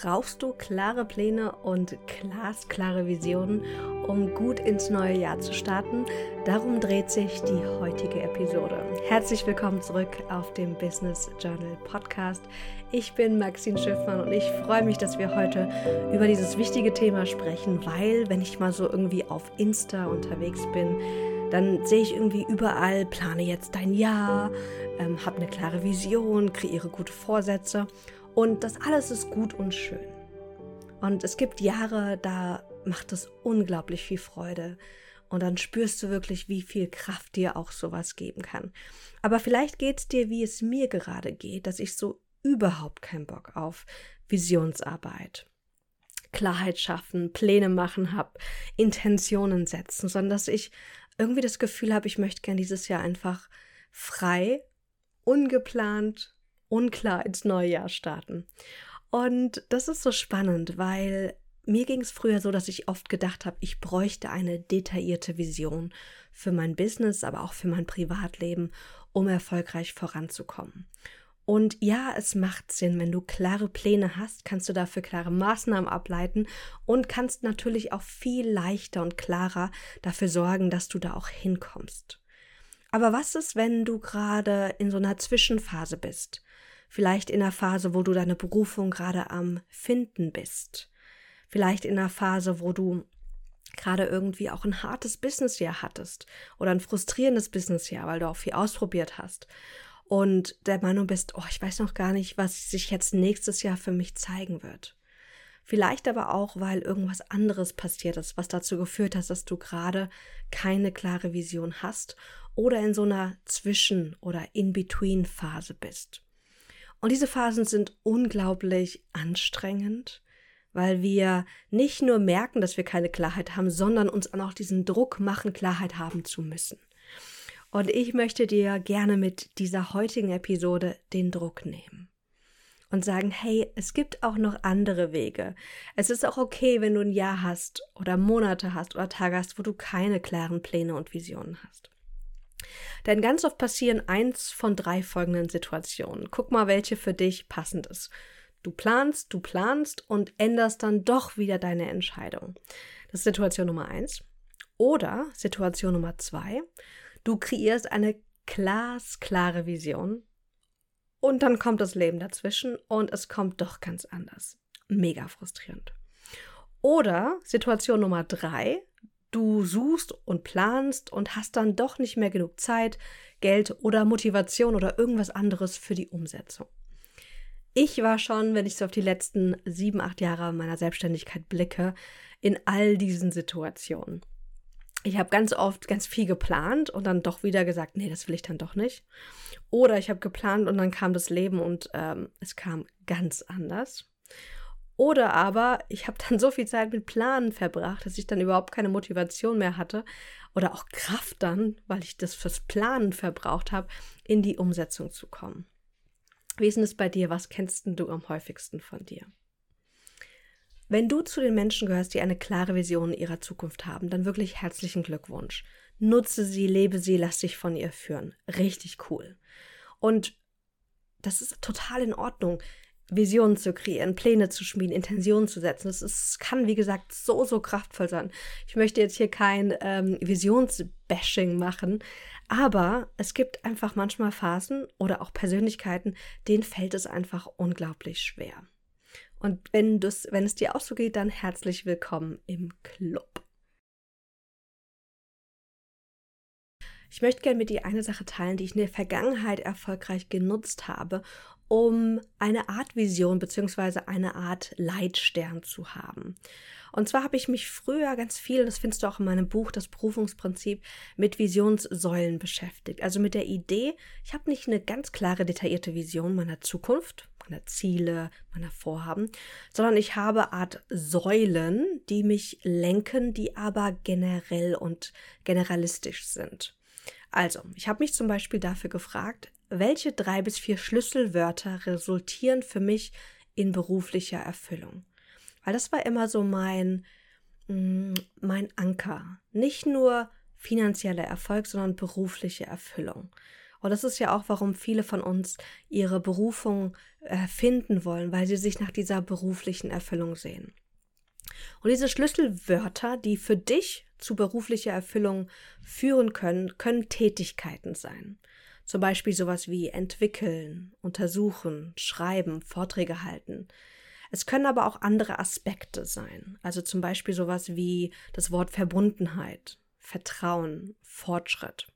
Brauchst du klare Pläne und glasklare Visionen, um gut ins neue Jahr zu starten? Darum dreht sich die heutige Episode. Herzlich willkommen zurück auf dem Business Journal Podcast. Ich bin Maxine Schiffmann und ich freue mich, dass wir heute über dieses wichtige Thema sprechen, weil wenn ich mal so irgendwie auf Insta unterwegs bin, dann sehe ich irgendwie überall, plane jetzt dein Jahr, ähm, habe eine klare Vision, kreiere gute Vorsätze. Und das alles ist gut und schön. Und es gibt Jahre, da macht es unglaublich viel Freude. Und dann spürst du wirklich, wie viel Kraft dir auch sowas geben kann. Aber vielleicht geht es dir, wie es mir gerade geht, dass ich so überhaupt keinen Bock auf Visionsarbeit, Klarheit schaffen, Pläne machen habe, Intentionen setzen, sondern dass ich irgendwie das Gefühl habe, ich möchte gern dieses Jahr einfach frei, ungeplant unklar ins neue Jahr starten. Und das ist so spannend, weil mir ging es früher so, dass ich oft gedacht habe, ich bräuchte eine detaillierte Vision für mein Business, aber auch für mein Privatleben, um erfolgreich voranzukommen. Und ja, es macht Sinn, wenn du klare Pläne hast, kannst du dafür klare Maßnahmen ableiten und kannst natürlich auch viel leichter und klarer dafür sorgen, dass du da auch hinkommst. Aber was ist, wenn du gerade in so einer Zwischenphase bist? Vielleicht in einer Phase, wo du deine Berufung gerade am Finden bist, vielleicht in einer Phase, wo du gerade irgendwie auch ein hartes Businessjahr hattest oder ein frustrierendes Businessjahr, weil du auch viel ausprobiert hast und der Meinung bist, oh, ich weiß noch gar nicht, was sich jetzt nächstes Jahr für mich zeigen wird. Vielleicht aber auch, weil irgendwas anderes passiert ist, was dazu geführt hat, dass du gerade keine klare Vision hast oder in so einer Zwischen- oder In-Between-Phase bist. Und diese Phasen sind unglaublich anstrengend, weil wir nicht nur merken, dass wir keine Klarheit haben, sondern uns auch diesen Druck machen, Klarheit haben zu müssen. Und ich möchte dir gerne mit dieser heutigen Episode den Druck nehmen und sagen, hey, es gibt auch noch andere Wege. Es ist auch okay, wenn du ein Jahr hast oder Monate hast oder Tage hast, wo du keine klaren Pläne und Visionen hast. Denn ganz oft passieren eins von drei folgenden Situationen. Guck mal, welche für dich passend ist. Du planst, du planst und änderst dann doch wieder deine Entscheidung. Das ist Situation Nummer eins. Oder Situation Nummer zwei. Du kreierst eine glasklare Vision und dann kommt das Leben dazwischen und es kommt doch ganz anders. Mega frustrierend. Oder Situation Nummer drei, du suchst und planst und hast dann doch nicht mehr genug Zeit, Geld oder Motivation oder irgendwas anderes für die Umsetzung. Ich war schon, wenn ich so auf die letzten sieben, acht Jahre meiner Selbstständigkeit blicke, in all diesen Situationen. Ich habe ganz oft ganz viel geplant und dann doch wieder gesagt, nee, das will ich dann doch nicht. Oder ich habe geplant und dann kam das Leben und ähm, es kam ganz anders. Oder aber ich habe dann so viel Zeit mit Planen verbracht, dass ich dann überhaupt keine Motivation mehr hatte oder auch Kraft dann, weil ich das fürs Planen verbraucht habe, in die Umsetzung zu kommen. Wie ist denn es bei dir? Was kennst du am häufigsten von dir? Wenn du zu den Menschen gehörst, die eine klare Vision ihrer Zukunft haben, dann wirklich herzlichen Glückwunsch. Nutze sie, lebe sie, lass dich von ihr führen. Richtig cool. Und das ist total in Ordnung. Visionen zu kreieren, Pläne zu schmieden, Intentionen zu setzen. Das ist, kann, wie gesagt, so, so kraftvoll sein. Ich möchte jetzt hier kein ähm, Visionsbashing machen, aber es gibt einfach manchmal Phasen oder auch Persönlichkeiten, denen fällt es einfach unglaublich schwer. Und wenn, wenn es dir auch so geht, dann herzlich willkommen im Club. Ich möchte gerne mit dir eine Sache teilen, die ich in der Vergangenheit erfolgreich genutzt habe, um eine Art Vision beziehungsweise eine Art Leitstern zu haben. Und zwar habe ich mich früher ganz viel, das findest du auch in meinem Buch, das Berufungsprinzip, mit Visionssäulen beschäftigt. Also mit der Idee, ich habe nicht eine ganz klare, detaillierte Vision meiner Zukunft, meiner Ziele, meiner Vorhaben, sondern ich habe Art Säulen, die mich lenken, die aber generell und generalistisch sind. Also, ich habe mich zum Beispiel dafür gefragt, welche drei bis vier Schlüsselwörter resultieren für mich in beruflicher Erfüllung? Weil das war immer so mein, mm, mein Anker. Nicht nur finanzieller Erfolg, sondern berufliche Erfüllung. Und das ist ja auch, warum viele von uns ihre Berufung äh, finden wollen, weil sie sich nach dieser beruflichen Erfüllung sehen. Und diese Schlüsselwörter, die für dich zu beruflicher Erfüllung führen können, können Tätigkeiten sein. Zum Beispiel sowas wie entwickeln, untersuchen, schreiben, Vorträge halten. Es können aber auch andere Aspekte sein. Also zum Beispiel sowas wie das Wort Verbundenheit, Vertrauen, Fortschritt.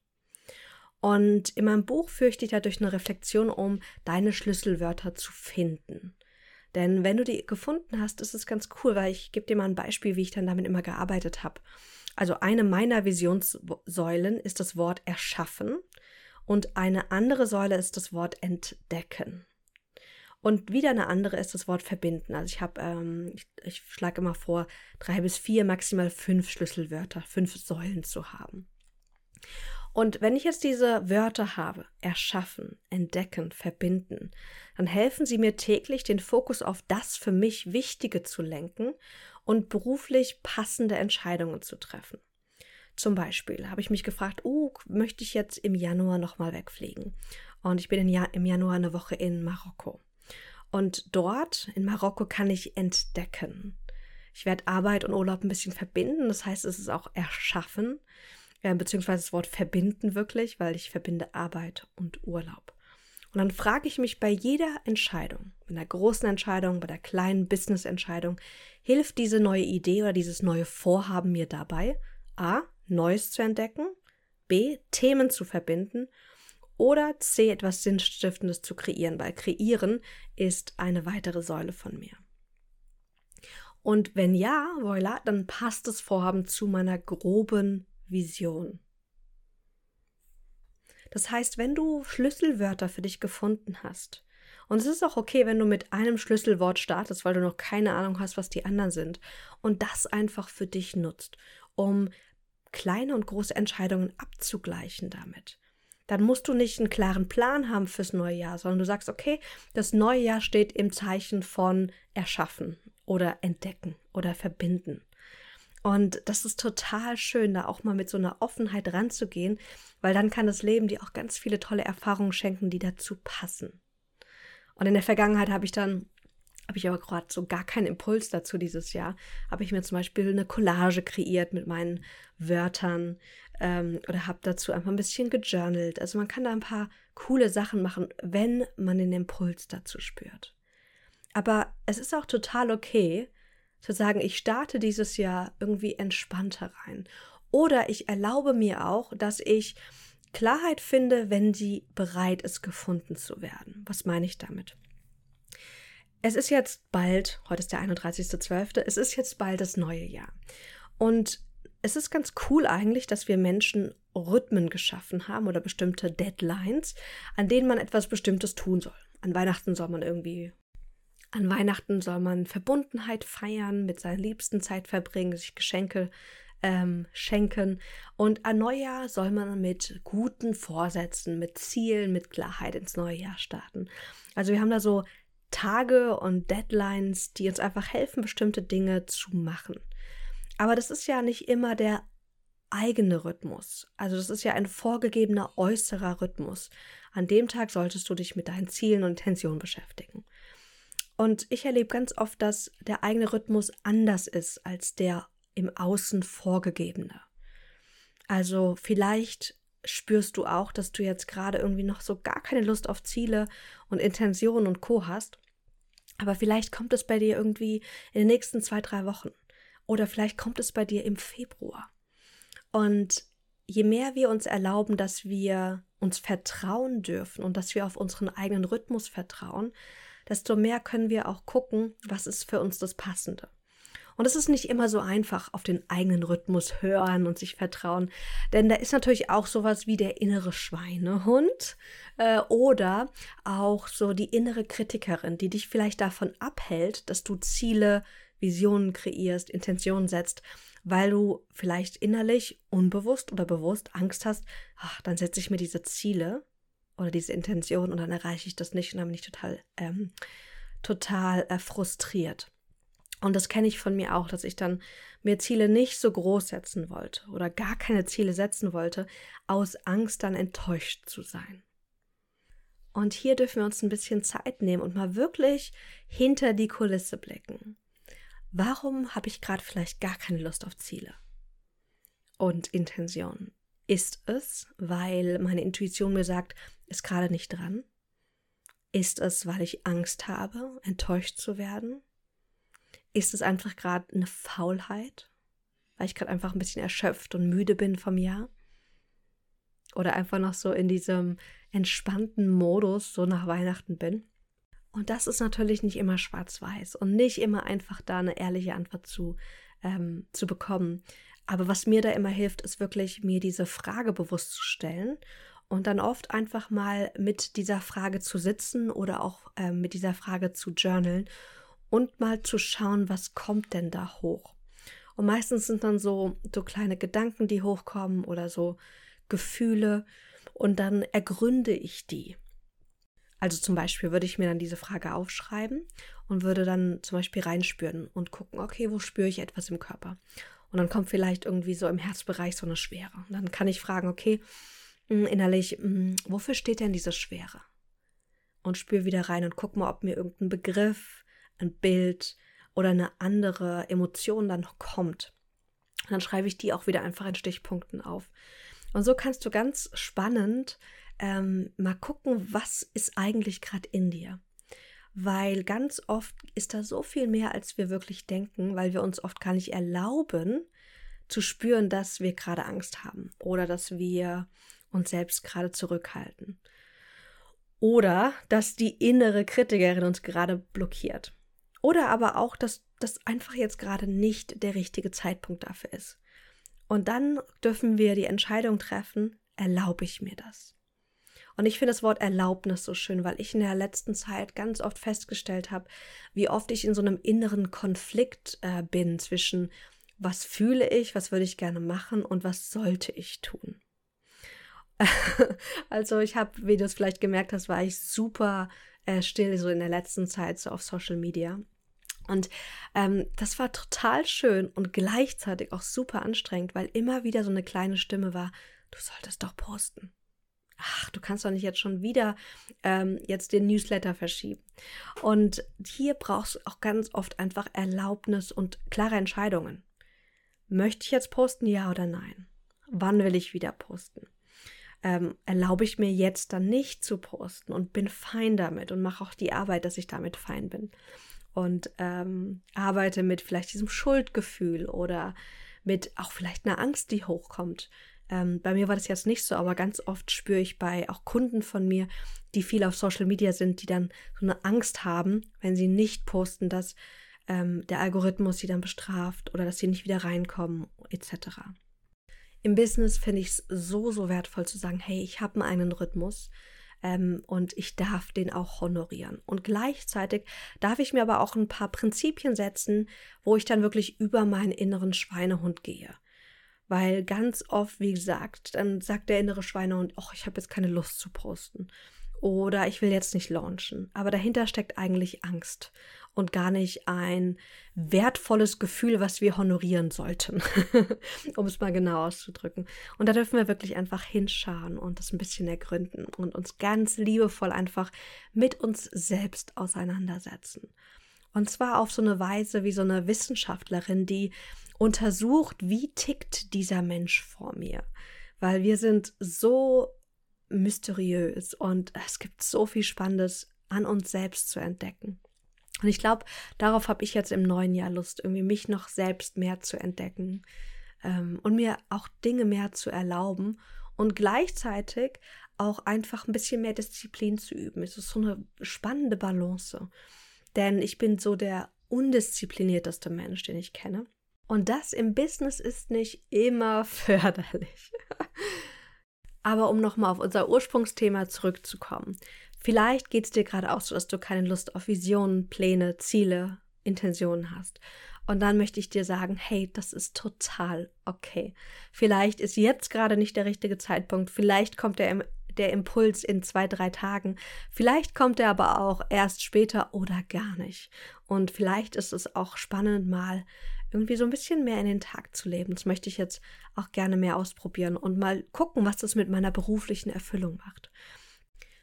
Und in meinem Buch führe ich dich dadurch eine Reflexion um, deine Schlüsselwörter zu finden. Denn wenn du die gefunden hast, ist es ganz cool, weil ich gebe dir mal ein Beispiel, wie ich dann damit immer gearbeitet habe. Also eine meiner Visionssäulen ist das Wort erschaffen und eine andere Säule ist das Wort entdecken. Und wieder eine andere ist das Wort verbinden. Also ich habe, ähm, ich, ich schlage immer vor, drei bis vier, maximal fünf Schlüsselwörter, fünf Säulen zu haben. Und wenn ich jetzt diese Wörter habe, erschaffen, entdecken, verbinden, dann helfen sie mir täglich, den Fokus auf das für mich Wichtige zu lenken und beruflich passende Entscheidungen zu treffen. Zum Beispiel habe ich mich gefragt, oh, möchte ich jetzt im Januar nochmal wegfliegen? Und ich bin im Januar eine Woche in Marokko. Und dort in Marokko kann ich entdecken. Ich werde Arbeit und Urlaub ein bisschen verbinden, das heißt, es ist auch erschaffen beziehungsweise das Wort verbinden wirklich, weil ich verbinde Arbeit und Urlaub. Und dann frage ich mich bei jeder Entscheidung, bei der großen Entscheidung, bei der kleinen Business-Entscheidung, hilft diese neue Idee oder dieses neue Vorhaben mir dabei, a. Neues zu entdecken, b. Themen zu verbinden oder c. etwas Sinnstiftendes zu kreieren, weil kreieren ist eine weitere Säule von mir. Und wenn ja, voilà, dann passt das Vorhaben zu meiner groben Vision. Das heißt, wenn du Schlüsselwörter für dich gefunden hast, und es ist auch okay, wenn du mit einem Schlüsselwort startest, weil du noch keine Ahnung hast, was die anderen sind, und das einfach für dich nutzt, um kleine und große Entscheidungen abzugleichen damit. Dann musst du nicht einen klaren Plan haben fürs neue Jahr, sondern du sagst, okay, das neue Jahr steht im Zeichen von erschaffen oder entdecken oder verbinden. Und das ist total schön, da auch mal mit so einer Offenheit ranzugehen, weil dann kann das Leben dir auch ganz viele tolle Erfahrungen schenken, die dazu passen. Und in der Vergangenheit habe ich dann, habe ich aber gerade so gar keinen Impuls dazu dieses Jahr, habe ich mir zum Beispiel eine Collage kreiert mit meinen Wörtern ähm, oder habe dazu einfach ein bisschen gejournalt. Also man kann da ein paar coole Sachen machen, wenn man den Impuls dazu spürt. Aber es ist auch total okay, zu sagen, ich starte dieses Jahr irgendwie entspannter rein. Oder ich erlaube mir auch, dass ich Klarheit finde, wenn sie bereit ist, gefunden zu werden. Was meine ich damit? Es ist jetzt bald, heute ist der 31.12., es ist jetzt bald das neue Jahr. Und es ist ganz cool eigentlich, dass wir Menschen Rhythmen geschaffen haben oder bestimmte Deadlines, an denen man etwas Bestimmtes tun soll. An Weihnachten soll man irgendwie an Weihnachten soll man Verbundenheit feiern, mit seinen Liebsten Zeit verbringen, sich Geschenke ähm, schenken. Und an Neujahr soll man mit guten Vorsätzen, mit Zielen, mit Klarheit ins neue Jahr starten. Also wir haben da so Tage und Deadlines, die uns einfach helfen, bestimmte Dinge zu machen. Aber das ist ja nicht immer der eigene Rhythmus. Also das ist ja ein vorgegebener äußerer Rhythmus. An dem Tag solltest du dich mit deinen Zielen und Intentionen beschäftigen. Und ich erlebe ganz oft, dass der eigene Rhythmus anders ist als der im Außen vorgegebene. Also vielleicht spürst du auch, dass du jetzt gerade irgendwie noch so gar keine Lust auf Ziele und Intentionen und Co hast. Aber vielleicht kommt es bei dir irgendwie in den nächsten zwei, drei Wochen. Oder vielleicht kommt es bei dir im Februar. Und je mehr wir uns erlauben, dass wir uns vertrauen dürfen und dass wir auf unseren eigenen Rhythmus vertrauen, desto mehr können wir auch gucken, was ist für uns das Passende. Und es ist nicht immer so einfach, auf den eigenen Rhythmus hören und sich vertrauen, denn da ist natürlich auch sowas wie der innere Schweinehund äh, oder auch so die innere Kritikerin, die dich vielleicht davon abhält, dass du Ziele, Visionen kreierst, Intentionen setzt, weil du vielleicht innerlich, unbewusst oder bewusst Angst hast, ach, dann setze ich mir diese Ziele oder diese Intention und dann erreiche ich das nicht und dann bin ich total, ähm, total äh, frustriert. Und das kenne ich von mir auch, dass ich dann mir Ziele nicht so groß setzen wollte oder gar keine Ziele setzen wollte, aus Angst dann enttäuscht zu sein. Und hier dürfen wir uns ein bisschen Zeit nehmen und mal wirklich hinter die Kulisse blicken. Warum habe ich gerade vielleicht gar keine Lust auf Ziele und Intentionen? Ist es, weil meine Intuition mir sagt, ist gerade nicht dran? Ist es, weil ich Angst habe, enttäuscht zu werden? Ist es einfach gerade eine Faulheit, weil ich gerade einfach ein bisschen erschöpft und müde bin vom Jahr? Oder einfach noch so in diesem entspannten Modus so nach Weihnachten bin? Und das ist natürlich nicht immer schwarz-weiß und nicht immer einfach da eine ehrliche Antwort zu, ähm, zu bekommen. Aber was mir da immer hilft, ist wirklich, mir diese Frage bewusst zu stellen und dann oft einfach mal mit dieser Frage zu sitzen oder auch äh, mit dieser Frage zu journalen und mal zu schauen, was kommt denn da hoch. Und meistens sind dann so, so kleine Gedanken, die hochkommen oder so Gefühle und dann ergründe ich die. Also zum Beispiel würde ich mir dann diese Frage aufschreiben und würde dann zum Beispiel reinspüren und gucken, okay, wo spüre ich etwas im Körper? Und dann kommt vielleicht irgendwie so im Herzbereich so eine Schwere. Und dann kann ich fragen, okay, hm, innerlich, hm, wofür steht denn diese Schwere? Und spüre wieder rein und guck mal, ob mir irgendein Begriff, ein Bild oder eine andere Emotion dann noch kommt. Und dann schreibe ich die auch wieder einfach in Stichpunkten auf. Und so kannst du ganz spannend ähm, mal gucken, was ist eigentlich gerade in dir. Weil ganz oft ist da so viel mehr, als wir wirklich denken, weil wir uns oft gar nicht erlauben, zu spüren, dass wir gerade Angst haben oder dass wir uns selbst gerade zurückhalten. Oder dass die innere Kritikerin uns gerade blockiert. Oder aber auch, dass das einfach jetzt gerade nicht der richtige Zeitpunkt dafür ist. Und dann dürfen wir die Entscheidung treffen, erlaube ich mir das? Und ich finde das Wort Erlaubnis so schön, weil ich in der letzten Zeit ganz oft festgestellt habe, wie oft ich in so einem inneren Konflikt äh, bin zwischen was fühle ich, was würde ich gerne machen und was sollte ich tun. also ich habe, wie du es vielleicht gemerkt hast, war ich super äh, still so in der letzten Zeit so auf Social Media. Und ähm, das war total schön und gleichzeitig auch super anstrengend, weil immer wieder so eine kleine Stimme war, du solltest doch posten ach, du kannst doch nicht jetzt schon wieder ähm, jetzt den Newsletter verschieben. Und hier brauchst du auch ganz oft einfach Erlaubnis und klare Entscheidungen. Möchte ich jetzt posten, ja oder nein? Wann will ich wieder posten? Ähm, erlaube ich mir jetzt dann nicht zu posten und bin fein damit und mache auch die Arbeit, dass ich damit fein bin und ähm, arbeite mit vielleicht diesem Schuldgefühl oder mit auch vielleicht einer Angst, die hochkommt. Ähm, bei mir war das jetzt nicht so, aber ganz oft spüre ich bei auch Kunden von mir, die viel auf Social Media sind, die dann so eine Angst haben, wenn sie nicht posten, dass ähm, der Algorithmus sie dann bestraft oder dass sie nicht wieder reinkommen, etc. Im Business finde ich es so, so wertvoll zu sagen, hey, ich habe einen Rhythmus ähm, und ich darf den auch honorieren. Und gleichzeitig darf ich mir aber auch ein paar Prinzipien setzen, wo ich dann wirklich über meinen inneren Schweinehund gehe. Weil ganz oft, wie gesagt, dann sagt der innere Schweinehund, ach, ich habe jetzt keine Lust zu posten. Oder ich will jetzt nicht launchen. Aber dahinter steckt eigentlich Angst und gar nicht ein wertvolles Gefühl, was wir honorieren sollten, um es mal genau auszudrücken. Und da dürfen wir wirklich einfach hinschauen und das ein bisschen ergründen und uns ganz liebevoll einfach mit uns selbst auseinandersetzen. Und zwar auf so eine Weise wie so eine Wissenschaftlerin, die untersucht, wie tickt dieser Mensch vor mir. Weil wir sind so mysteriös und es gibt so viel Spannendes an uns selbst zu entdecken. Und ich glaube, darauf habe ich jetzt im neuen Jahr Lust, irgendwie mich noch selbst mehr zu entdecken ähm, und mir auch Dinge mehr zu erlauben und gleichzeitig auch einfach ein bisschen mehr Disziplin zu üben. Es ist so eine spannende Balance. Denn ich bin so der undisziplinierteste Mensch, den ich kenne. Und das im Business ist nicht immer förderlich. Aber um nochmal auf unser Ursprungsthema zurückzukommen. Vielleicht geht es dir gerade auch so, dass du keine Lust auf Visionen, Pläne, Ziele, Intentionen hast. Und dann möchte ich dir sagen, hey, das ist total okay. Vielleicht ist jetzt gerade nicht der richtige Zeitpunkt. Vielleicht kommt der, der Impuls in zwei, drei Tagen. Vielleicht kommt er aber auch erst später oder gar nicht. Und vielleicht ist es auch spannend, mal irgendwie so ein bisschen mehr in den Tag zu leben. Das möchte ich jetzt auch gerne mehr ausprobieren und mal gucken, was das mit meiner beruflichen Erfüllung macht.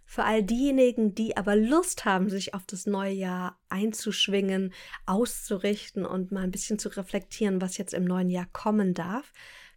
Für all diejenigen, die aber Lust haben, sich auf das neue Jahr einzuschwingen, auszurichten und mal ein bisschen zu reflektieren, was jetzt im neuen Jahr kommen darf,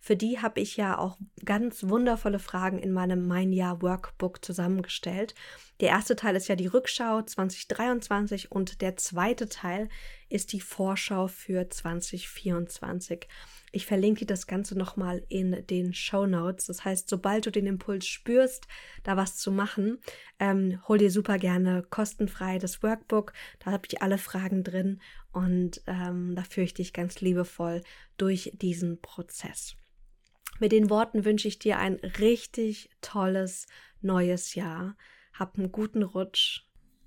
für die habe ich ja auch ganz wundervolle Fragen in meinem Mein Jahr Workbook zusammengestellt. Der erste Teil ist ja die Rückschau 2023 und der zweite Teil ist die Vorschau für 2024. Ich verlinke dir das Ganze nochmal in den Show Notes. Das heißt, sobald du den Impuls spürst, da was zu machen, ähm, hol dir super gerne kostenfrei das Workbook. Da habe ich alle Fragen drin und ähm, da führe ich dich ganz liebevoll durch diesen Prozess. Mit den Worten wünsche ich dir ein richtig tolles neues Jahr. Hab einen guten Rutsch.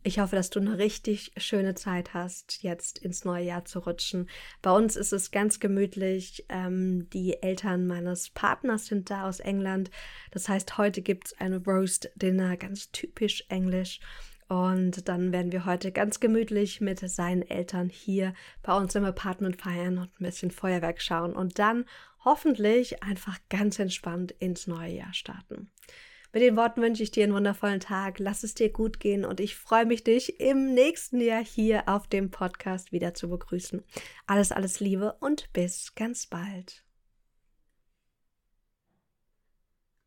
Ich hoffe, dass du eine richtig schöne Zeit hast, jetzt ins neue Jahr zu rutschen. Bei uns ist es ganz gemütlich. Ähm, die Eltern meines Partners sind da aus England. Das heißt, heute gibt es ein Roast Dinner, ganz typisch englisch. Und dann werden wir heute ganz gemütlich mit seinen Eltern hier bei uns im Apartment feiern und ein bisschen Feuerwerk schauen. Und dann hoffentlich einfach ganz entspannt ins neue Jahr starten. Mit den Worten wünsche ich dir einen wundervollen Tag. Lass es dir gut gehen und ich freue mich, dich im nächsten Jahr hier auf dem Podcast wieder zu begrüßen. Alles, alles Liebe und bis ganz bald.